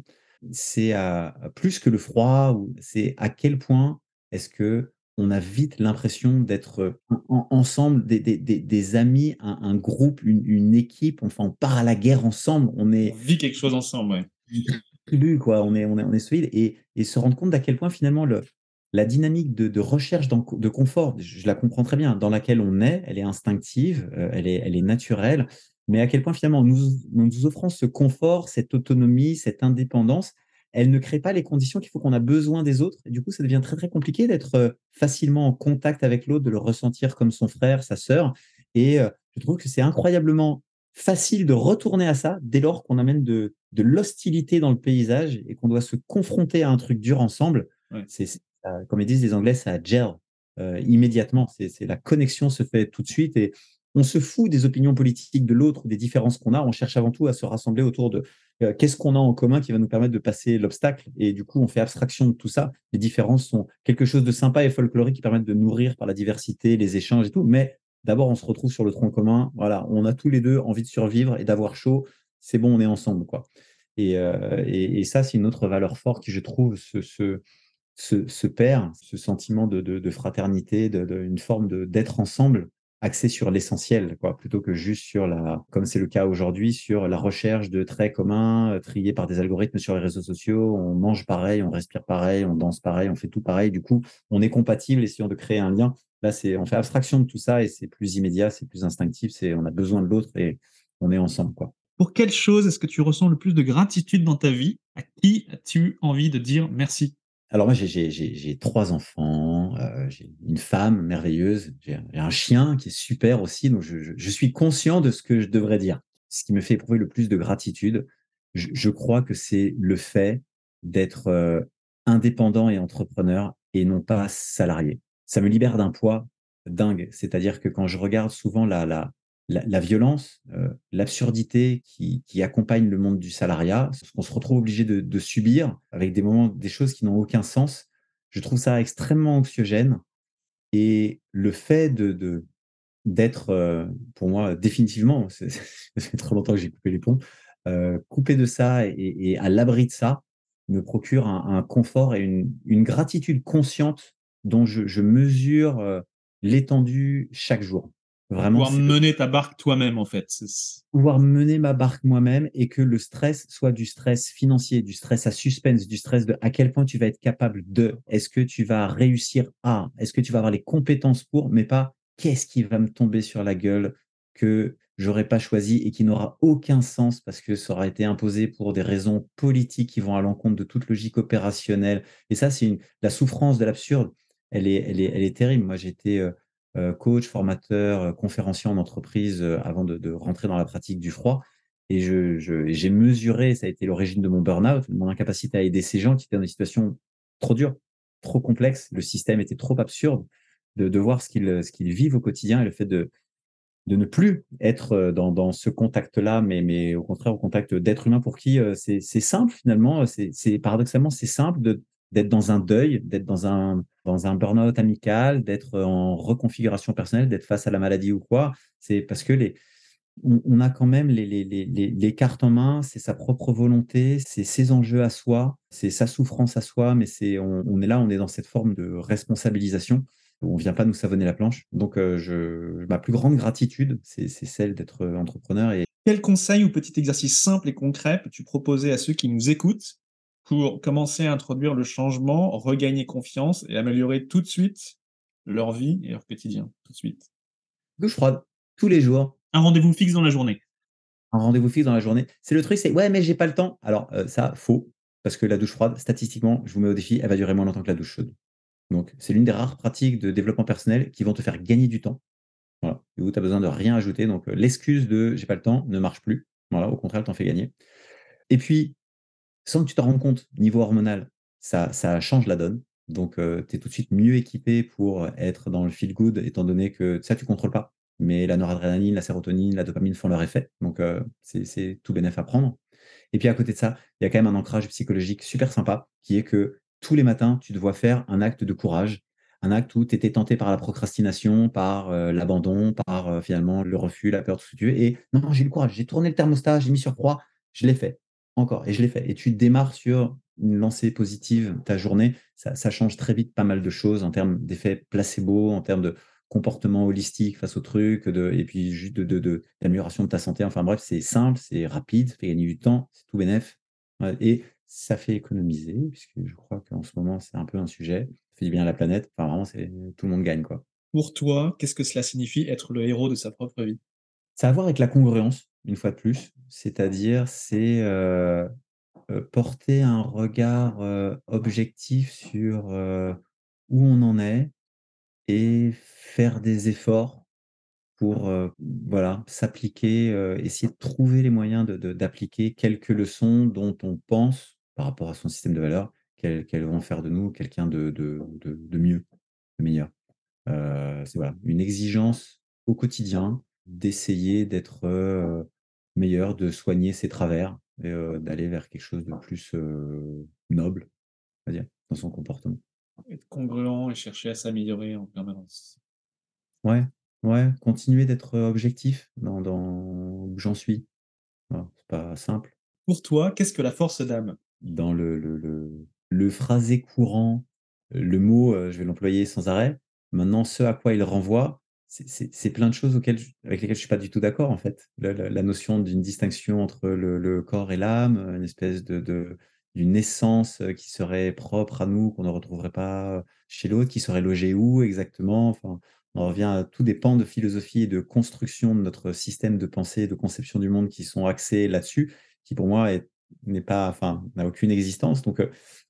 c'est à plus que le froid, c'est à quel point est-ce que on a vite l'impression d'être en- en- ensemble, des, amis, un, groupe, une, une équipe, enfin on part à la guerre ensemble, on est, On vit quelque chose ensemble. Ouais. Tribu, quoi. On est, solide et, se rendre compte d'à quel point finalement le, la dynamique de, recherche de confort, je, la comprends très bien, dans laquelle on est, elle est instinctive, euh, elle, est, elle est naturelle, mais à quel point finalement nous, nous offrant ce confort, cette autonomie, cette indépendance, elle ne crée pas les conditions qu'il faut qu'on a besoin des autres. Et du coup, ça devient très très compliqué d'être euh, facilement en contact avec l'autre, de le ressentir comme son frère, sa sœur. Et euh, je trouve que c'est incroyablement facile de retourner à ça dès lors qu'on amène de, de l'hostilité dans le paysage et qu'on doit se confronter à un truc dur ensemble. Ouais. C'est, ça- comme ils disent les Anglais, ça gel euh, immédiatement. C'est, c'est la connexion se fait tout de suite et on se fout des opinions politiques de l'autre ou des différences qu'on a. On cherche avant tout à se rassembler autour de euh, qu'est-ce qu'on a en commun qui va nous permettre de passer l'obstacle. Et du coup, on fait abstraction de tout ça. Les différences sont quelque chose de sympa et folklorique qui permettent de nourrir par la diversité, les échanges et tout. Mais D'abord, on se retrouve sur le tronc commun. Voilà, on a tous les deux envie de survivre et d'avoir chaud. C'est bon, on est ensemble, quoi. Et, euh, et, et ça, c'est une autre valeur forte qui, je trouve, se, se, ce sentiment de, de, fraternité, de, une forme d'être ensemble, axé sur l'essentiel, quoi, plutôt que juste sur la, comme c'est le cas aujourd'hui, sur la recherche de traits communs euh, triés par des algorithmes sur les réseaux sociaux. On mange pareil, on respire pareil, on danse pareil, on fait tout pareil. Du coup, on est compatible, essayons de créer un lien. Là, c'est, on fait abstraction de tout ça et c'est plus immédiat, c'est plus instinctif, on a besoin de l'autre et on est ensemble, quoi. Pour quelle chose est-ce que tu ressens le plus de gratitude dans ta vie? À qui as-tu envie de dire merci? Alors moi, j'ai, trois enfants, euh, j'ai une femme merveilleuse, j'ai un chien qui est super aussi, donc je, suis conscient de ce que je devrais dire. Ce qui me fait éprouver le plus de gratitude, je, crois que c'est le fait d'être euh, indépendant et entrepreneur et non pas salarié. Ça me libère d'un poids dingue. C'est-à-dire que quand je regarde souvent la, la, la, violence, euh, l'absurdité qui, accompagne le monde du salariat, ce qu'on se retrouve obligé de, subir avec des moments, des choses qui n'ont aucun sens, je trouve ça extrêmement anxiogène. Et le fait de, d'être, euh, pour moi, définitivement, *laughs* fait trop longtemps que j'ai coupé les ponts, euh, coupé de ça et, à l'abri de ça, me procure un, confort et une, gratitude consciente dont je, mesure l'étendue chaque jour. Vraiment, pouvoir mener ta barque toi-même, en fait. Pouvoir mener ma barque moi-même et que le stress soit du stress financier, du stress à suspense, du stress de à quel point tu vas être capable de, est-ce que tu vas réussir à, est-ce que tu vas avoir les compétences pour, mais pas qu'est-ce qui va me tomber sur la gueule que j'aurais pas choisi et qui n'aura aucun sens parce que ça aura été imposé pour des raisons politiques qui vont à l'encontre de toute logique opérationnelle. Et ça, c'est la souffrance de l'absurde. Elle est, elle est, elle est terrible. Moi, j'étais euh, coach, formateur, euh, conférencier en entreprise euh, avant de, rentrer dans la pratique du froid. Et j'ai mesuré, ça a été l'origine de mon burn-out, mon incapacité à aider ces gens qui étaient dans des situations trop dures, trop complexes. Le système était trop absurde de, voir ce qu'ils vivent au quotidien et le fait de, de ne plus être dans, ce contact-là, mais, mais au contraire au contact d'êtres humains pour qui c'est simple finalement. C'est paradoxalement c'est simple de, d'être dans un deuil, d'être dans un, dans burn-out amical, d'être en reconfiguration personnelle, d'être face à la maladie ou quoi. C'est parce que les, on, a quand même les, cartes en main, c'est sa propre volonté, c'est ses enjeux à soi, c'est sa souffrance à soi, mais on, est là, on est dans cette forme de responsabilisation. On vient pas nous savonner la planche. Donc, euh, ma plus grande gratitude, c'est celle d'être entrepreneur. Et... Quel conseil ou petit exercice simple et concret peux-tu proposer à ceux qui nous écoutent pour commencer à introduire le changement, regagner confiance et améliorer tout de suite leur vie et leur quotidien, tout de suite. Douche froide, tous les jours. Un rendez-vous fixe dans la journée. Un rendez-vous fixe dans la journée. C'est le truc, c'est ouais, mais j'ai pas le temps. Alors, euh, ça, faux. Parce que la douche froide, statistiquement, je vous mets au défi, elle va durer moins longtemps que la douche chaude. Donc, c'est l'une des rares pratiques de développement personnel qui vont te faire gagner du temps. Voilà. Et où tu as besoin de rien ajouter. Donc, euh, l'excuse de j'ai pas le temps ne marche plus. Voilà, au contraire, elle t'en fait gagner. Et puis, sans que tu t'en rendes compte, niveau hormonal, ça, change la donne. Donc, euh, tu es tout de suite mieux équipé pour être dans le feel good, étant donné que ça, tu ne contrôles pas. Mais la noradrénaline, la sérotonine, la dopamine font leur effet. Donc, euh, c'est tout bénéf à prendre. Et puis, à côté de ça, il y a quand même un ancrage psychologique super sympa, qui est que tous les matins, tu te vois faire un acte de courage, un acte où tu étais tenté par la procrastination, par euh, l'abandon, par finalement le refus, la peur, tout ce. Et non, j'ai eu le courage, j'ai tourné le thermostat, j'ai mis sur croix, je l'ai fait. Encore, et je l'ai fait. Et tu démarres sur une lancée positive ta journée, ça, change très vite pas mal de choses en termes d'effet placebo, en termes de comportement holistique face au truc, de, et puis juste de, d'amélioration de, ta santé. Enfin bref, c'est simple, c'est rapide, ça fait gagner du temps, c'est tout bénef. Et ça fait économiser, puisque je crois qu'en ce moment, c'est un peu un sujet. Ça fait du bien à la planète. Enfin, vraiment, c'est, tout le monde gagne. quoi. Pour toi, qu'est-ce que cela signifie être le héros de sa propre vie? Ça a à voir avec la congruence une fois de plus. C'est-à-dire, c'est euh, euh, porter un regard euh, objectif sur où on en est et faire des efforts pour voilà, s'appliquer, essayer de trouver les moyens d'appliquer quelques leçons dont on pense, par rapport à son système de valeurs, qu'elles vont faire de nous quelqu'un de, de, de, mieux, de meilleur. c'est voilà, une exigence au quotidien d'essayer d'être meilleur, de soigner ses travers et d'aller vers quelque chose de plus noble, on va dire, dans son comportement. Être congruent et chercher à s'améliorer en permanence. Ouais, ouais, continuer d'être objectif dans, où j'en suis. c'est pas simple. Pour toi, qu'est-ce que la force d'âme? Dans le, le, le, le, phrasé courant, le mot, je vais l'employer sans arrêt. Maintenant, ce à quoi il renvoie, c'est plein de choses auxquelles avec lesquelles je suis pas du tout d'accord en fait. La, notion d'une distinction entre le, corps et l'âme, une espèce de, d'une essence qui serait propre à nous, qu'on ne retrouverait pas chez l'autre, qui serait logée où exactement? Enfin, on revient à tout dépend de philosophie et de construction de notre système de pensée, de conception du monde qui sont axés là-dessus, qui pour moi n'est pas, enfin, n'a aucune existence. Donc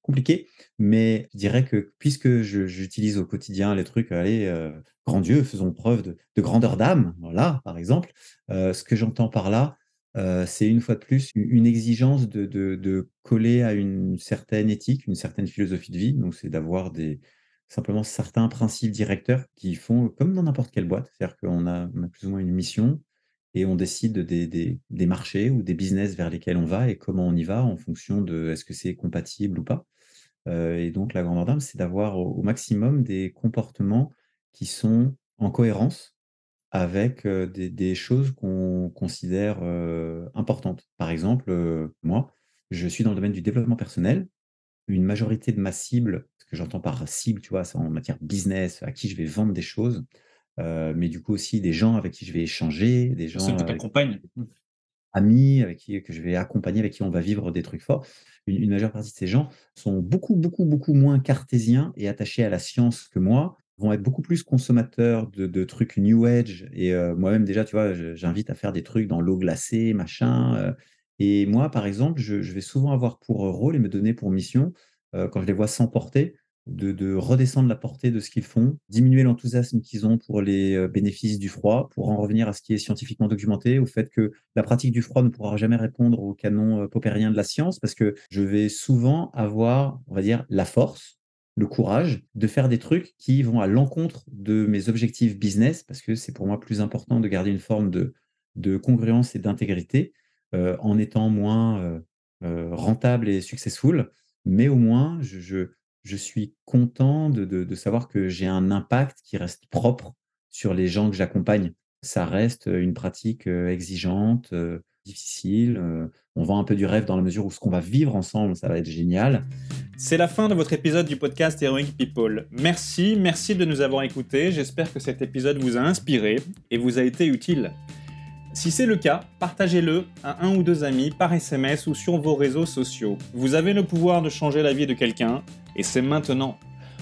compliqué, mais je dirais que puisque j'utilise au quotidien les trucs, allez, euh, grand Dieu, faisons preuve de, grandeur d'âme, voilà, par exemple, euh, ce que j'entends par là, euh, c'est une fois de plus une exigence de, coller à une certaine éthique, une certaine philosophie de vie. Donc, c'est d'avoir des simplement certains principes directeurs qui font comme dans n'importe quelle boîte. C'est-à-dire qu'on a, on a plus ou moins une mission, et on décide des, marchés ou des business vers lesquels on va et comment on y va en fonction de est-ce que c'est compatible ou pas. Euh, et donc la grande dame, c'est d'avoir au, maximum des comportements qui sont en cohérence avec euh, des, choses qu'on considère euh, importantes. Par exemple, moi, je suis dans le domaine du développement personnel. Une majorité de ma cible, ce que j'entends par cible, tu vois, c'est en matière business, à qui je vais vendre des choses, euh, mais du coup aussi des gens avec qui je vais échanger, des gens amis avec qui que je vais accompagner, avec qui on va vivre des trucs forts. Une, majeure partie de ces gens sont beaucoup, beaucoup, beaucoup moins cartésiens et attachés à la science que moi, vont être beaucoup plus consommateurs de, trucs New Age. Et euh, moi-même, déjà, tu vois, j'invite à faire des trucs dans l'eau glacée, machin. Euh. et moi, par exemple, je, vais souvent avoir pour rôle et me donner pour mission, quand je les vois s'emporter, de, redescendre la portée de ce qu'ils font, diminuer l'enthousiasme qu'ils ont pour les euh, bénéfices du froid, pour en revenir à ce qui est scientifiquement documenté, au fait que la pratique du froid ne pourra jamais répondre au canon euh, popérien de la science, parce que je vais souvent avoir, on va dire, la force, le courage de faire des trucs qui vont à l'encontre de mes objectifs business, parce que c'est pour moi plus important de garder une forme de, congruence et d'intégrité euh, en étant moins rentable et successful, mais au moins je je suis content de, savoir que j'ai un impact qui reste propre sur les gens que j'accompagne. Ça reste une pratique exigeante, difficile. On vend un peu du rêve dans la mesure où ce qu'on va vivre ensemble, ça va être génial. C'est la fin de votre épisode du podcast Heroic People. Merci, merci de nous avoir écoutés. J'espère que cet épisode vous a inspiré et vous a été utile. Si c'est le cas, partagez-le à un ou deux amis par SMS ou sur vos réseaux sociaux. Vous avez le pouvoir de changer la vie de quelqu'un, et c'est maintenant.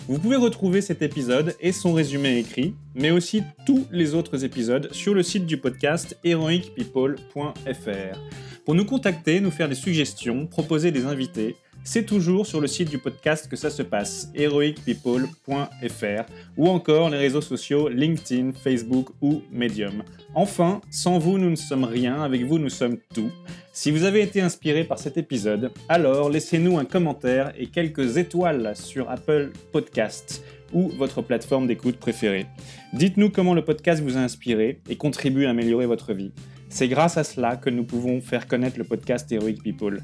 Vous pouvez retrouver cet épisode et son résumé écrit, mais aussi tous les autres épisodes sur le site du podcast heroicpeople.fr. Pour nous contacter, nous faire des suggestions, proposer des invités, c'est toujours sur le site du podcast que ça se passe, heroicpeople.fr, ou encore les réseaux sociaux LinkedIn, Facebook ou Medium. Enfin, sans vous, nous ne sommes rien, avec vous, nous sommes tout. Si vous avez été inspiré par cet épisode, alors laissez-nous un commentaire et quelques étoiles sur Apple Podcasts ou votre plateforme d'écoute préférée. Dites-nous comment le podcast vous a inspiré et contribue à améliorer votre vie. C'est grâce à cela que nous pouvons faire connaître le podcast Heroic People.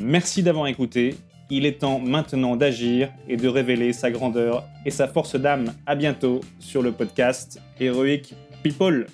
Merci d'avoir écouté. Il est temps maintenant d'agir et de révéler sa grandeur et sa force d'âme. À bientôt sur le podcast Heroic People.